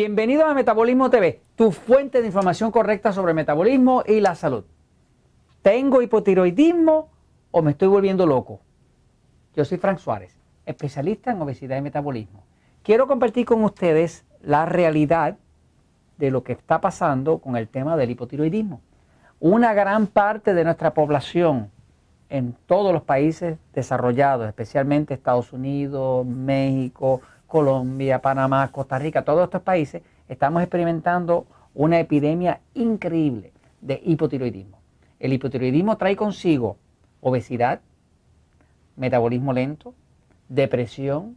Bienvenido a Metabolismo TV, tu fuente de información correcta sobre metabolismo y la salud. ¿Tengo hipotiroidismo o me estoy volviendo loco? Yo soy Frank Suárez, especialista en obesidad y metabolismo. Quiero compartir con ustedes la realidad de lo que está pasando con el tema del hipotiroidismo. Una gran parte de nuestra población en todos los países desarrollados, especialmente Estados Unidos, México, Colombia, Panamá, Costa Rica, todos estos países, estamos experimentando una epidemia increíble de hipotiroidismo. El hipotiroidismo trae consigo obesidad, metabolismo lento, depresión,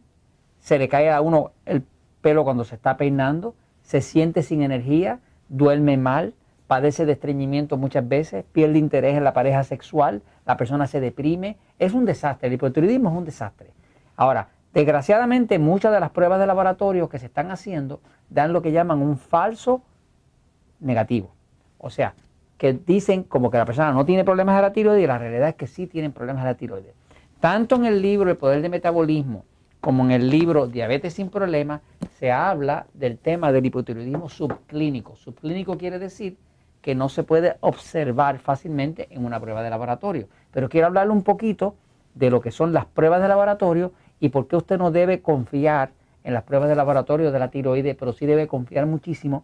se le cae a uno el pelo cuando se está peinando, se siente sin energía, duerme mal, padece de estreñimiento muchas veces, pierde interés en la pareja sexual, la persona se deprime, es un desastre, el hipotiroidismo es un desastre. Ahora, Desgraciadamente, muchas de las pruebas de laboratorio que se están haciendo dan lo que llaman un falso negativo. O sea, que dicen como que la persona no tiene problemas de la tiroides y la realidad es que sí tienen problemas de la tiroides. Tanto en el libro El Poder de Metabolismo como en el libro Diabetes sin Problemas se habla del tema del hipotiroidismo subclínico. Subclínico quiere decir que no se puede observar fácilmente en una prueba de laboratorio. Pero quiero hablarle un poquito de lo que son las pruebas de laboratorio y por qué usted no debe confiar en las pruebas de laboratorio de la tiroides, pero sí debe confiar muchísimo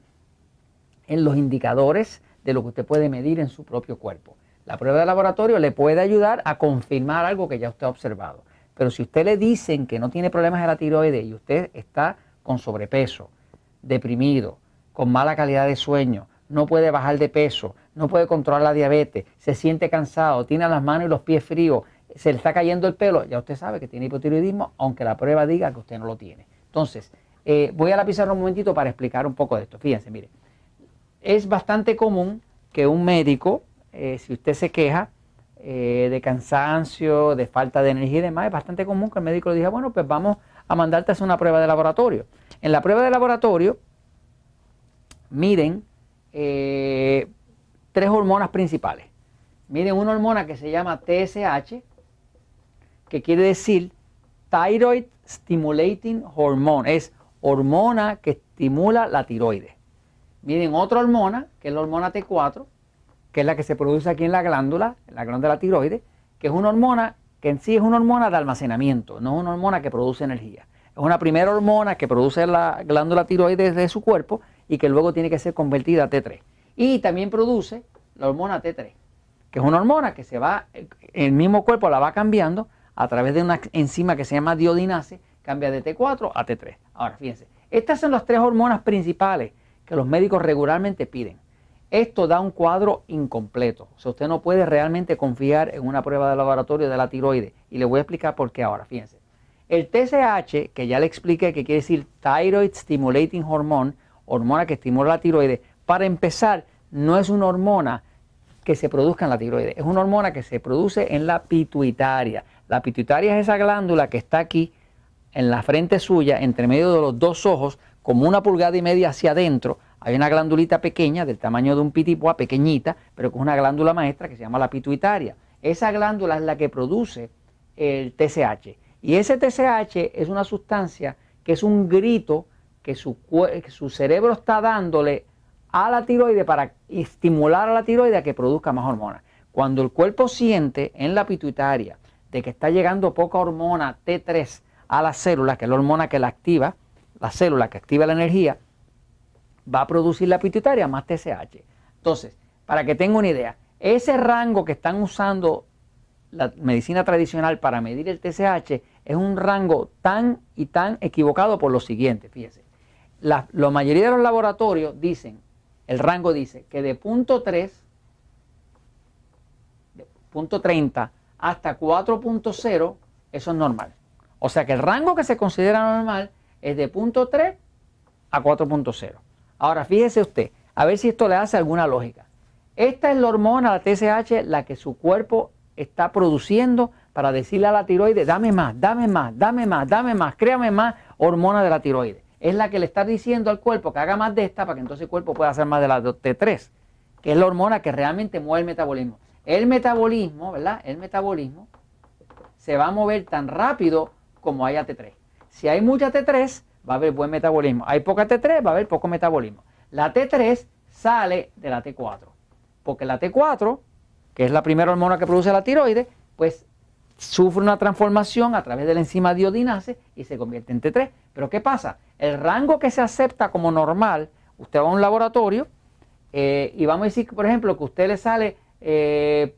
en los indicadores de lo que usted puede medir en su propio cuerpo. La prueba de laboratorio le puede ayudar a confirmar algo que ya usted ha observado. Pero si usted le dicen que no tiene problemas de la tiroides y usted está con sobrepeso, deprimido, con mala calidad de sueño, no puede bajar de peso, no puede controlar la diabetes, se siente cansado, tiene las manos y los pies fríos, se le está cayendo el pelo, ya usted sabe que tiene hipotiroidismo, aunque la prueba diga que usted no lo tiene. Entonces, eh, voy a la pizarra un momentito para explicar un poco de esto. Fíjense, mire, es bastante común que un médico, eh, si usted se queja eh, de cansancio, de falta de energía y demás, es bastante común que el médico le diga, bueno, pues vamos a mandarte a hacer una prueba de laboratorio. En la prueba de laboratorio miden tres hormonas principales. Miden una hormona que se llama TSH, que quiere decir Thyroid Stimulating Hormone. Es hormona que estimula la tiroides. Miren otra hormona, que es la hormona T4, que es la que se produce aquí en la glándula, en la glándula de la tiroides, que es una hormona que en sí es una hormona de almacenamiento, no es una hormona que produce energía. Es una primera hormona que produce la glándula tiroides de su cuerpo y que luego tiene que ser convertida a T3. Y también produce la hormona T3, que es una hormona que se va, el mismo cuerpo la va cambiando a través de una enzima que se llama diodinase, cambia de T4 a T3. Ahora, fíjense, estas son las tres hormonas principales que los médicos regularmente piden. Esto da un cuadro incompleto. O sea, usted no puede realmente confiar en una prueba de laboratorio de la tiroides. Y le voy a explicar por qué ahora. Fíjense. El TSH, que ya le expliqué que quiere decir Thyroid Stimulating Hormone, hormona que estimula la tiroides, para empezar, no es una hormona que se produzca en la tiroides, es una hormona que se produce en la pituitaria. La pituitaria es esa glándula que está aquí en la frente suya, entre medio de los dos ojos, como una pulgada y media hacia adentro. Hay una glándulita pequeña, del tamaño de un pitipua, pequeñita, pero con una glándula maestra que se llama la pituitaria. Esa glándula es la que produce el TSH. Y ese TSH es una sustancia que es un grito que su, que su cerebro está dándole a la tiroide para estimular a la tiroide a que produzca más hormonas. Cuando el cuerpo siente en la pituitaria de que está llegando poca hormona T3 a la célula, que es la hormona que la activa, la célula que activa la energía, va a producir la pituitaria más TSH. Entonces, para que tenga una idea, ese rango que están usando la medicina tradicional para medir el TSH es un rango tan y tan equivocado por lo siguiente, fíjese. La, la mayoría de los laboratorios dicen, el rango dice que de punto 3, de punto 30 hasta 4.0, eso es normal. O sea que el rango que se considera normal es de 0.3 a 4.0. Ahora fíjese usted, a ver si esto le hace alguna lógica. Esta es la hormona, la TSH, la que su cuerpo está produciendo para decirle a la tiroides, dame más, dame más, dame más, dame más, créame más hormona de la tiroides. Es la que le está diciendo al cuerpo que haga más de esta para que entonces el cuerpo pueda hacer más de la T3, que es la hormona que realmente mueve el metabolismo el metabolismo, ¿verdad? El metabolismo se va a mover tan rápido como haya T3. Si hay mucha T3, va a haber buen metabolismo. Hay poca T3, va a haber poco metabolismo. La T3 sale de la T4, porque la T4, que es la primera hormona que produce la tiroides, pues sufre una transformación a través de la enzima diodinase y se convierte en T3. Pero ¿qué pasa? El rango que se acepta como normal, usted va a un laboratorio eh, y vamos a decir, por ejemplo, que usted le sale 2.5 eh,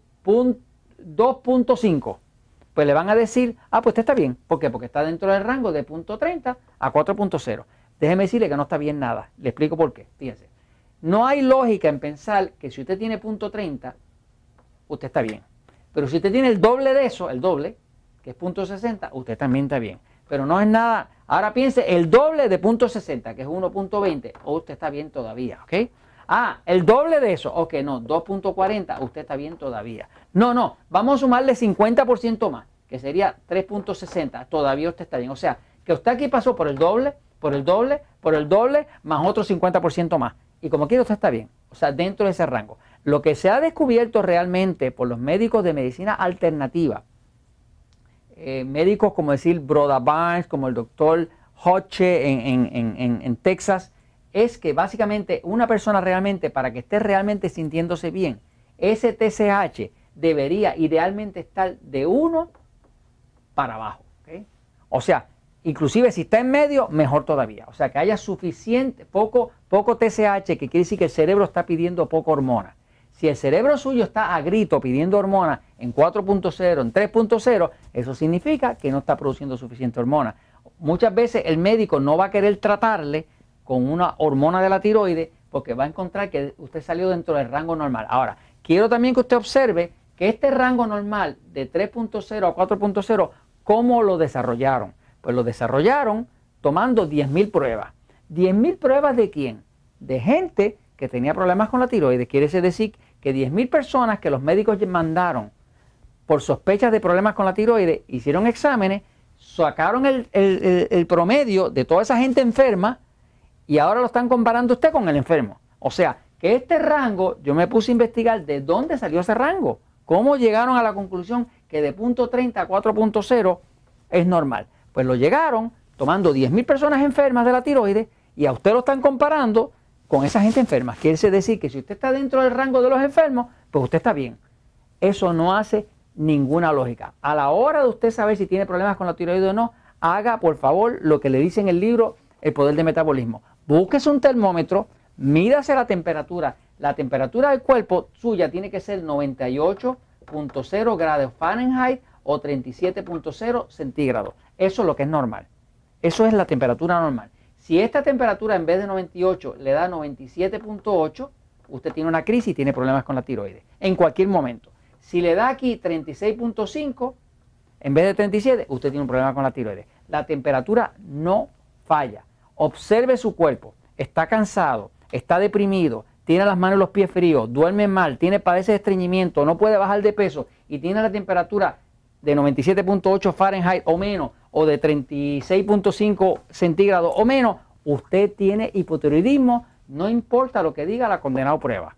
pues le van a decir, ah, pues usted está bien. ¿Por qué? Porque está dentro del rango de punto .30 a 4.0. Déjeme decirle que no está bien nada. Le explico por qué. Fíjense. No hay lógica en pensar que si usted tiene punto .30, usted está bien. Pero si usted tiene el doble de eso, el doble, que es punto .60, usted también está bien. Pero no es nada. Ahora piense el doble de punto .60, que es 1.20, o usted está bien todavía, ¿ok? Ah, el doble de eso. Ok, no, 2.40, usted está bien todavía. No, no, vamos a sumarle 50% más que sería 3.60, todavía usted está bien. O sea, que usted aquí pasó por el doble, por el doble, por el doble, más otro 50% más. Y como quiera usted está bien, o sea, dentro de ese rango. Lo que se ha descubierto realmente por los médicos de medicina alternativa, eh, médicos como decir Broda Barnes, como el doctor Hodge en, en Texas, es que básicamente una persona realmente, para que esté realmente sintiéndose bien, ese TSH debería idealmente estar de 1 para abajo. O sea, inclusive si está en medio, mejor todavía. O sea, que haya suficiente, poco, poco TSH, que quiere decir que el cerebro está pidiendo poco hormona. Si el cerebro suyo está a grito pidiendo hormona en 4.0, en 3.0, eso significa que no está produciendo suficiente hormona. Muchas veces el médico no va a querer tratarle con una hormona de la tiroide porque va a encontrar que usted salió dentro del rango normal. Ahora, quiero también que usted observe que este rango normal de 3.0 a 4.0 ¿Cómo lo desarrollaron? Pues lo desarrollaron tomando 10.000 pruebas. ¿10.000 pruebas de quién? De gente que tenía problemas con la tiroides. Quiere decir que 10.000 personas que los médicos mandaron por sospechas de problemas con la tiroides hicieron exámenes, sacaron el promedio de toda esa gente enferma y ahora lo están comparando usted con el enfermo. O sea, que este rango, yo me puse a investigar de dónde salió ese rango, cómo llegaron a la conclusión que de punto 30 a 4.0 es normal. Pues lo llegaron tomando 10.000 personas enfermas de la tiroides y a usted lo están comparando con esa gente enferma. Quiere decir que si usted está dentro del rango de los enfermos, pues usted está bien. Eso no hace ninguna lógica. A la hora de usted saber si tiene problemas con la tiroides o no, haga por favor lo que le dice en el libro El poder del metabolismo. Búsquese un termómetro, mídase la temperatura. La temperatura del cuerpo suya tiene que ser 98 0 grados Fahrenheit o 37.0 centígrados. Eso es lo que es normal. Eso es la temperatura normal. Si esta temperatura en vez de 98 le da 97.8, usted tiene una crisis y tiene problemas con la tiroides. En cualquier momento. Si le da aquí 36.5, en vez de 37, usted tiene un problema con la tiroides. La temperatura no falla. Observe su cuerpo. Está cansado, está deprimido, tiene las manos y los pies fríos, duerme mal, tiene padece de estreñimiento, no puede bajar de peso y tiene la temperatura de 97.8 Fahrenheit o menos o de 36.5 centígrados o menos, usted tiene hipotiroidismo, no importa lo que diga la condenada prueba.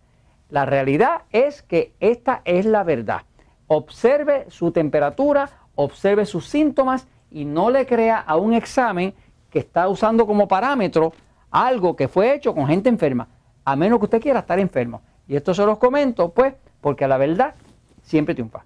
La realidad es que esta es la verdad. Observe su temperatura, observe sus síntomas y no le crea a un examen que está usando como parámetro algo que fue hecho con gente enferma a menos que usted quiera estar enfermo. Y esto se los comento, pues, porque la verdad siempre triunfa.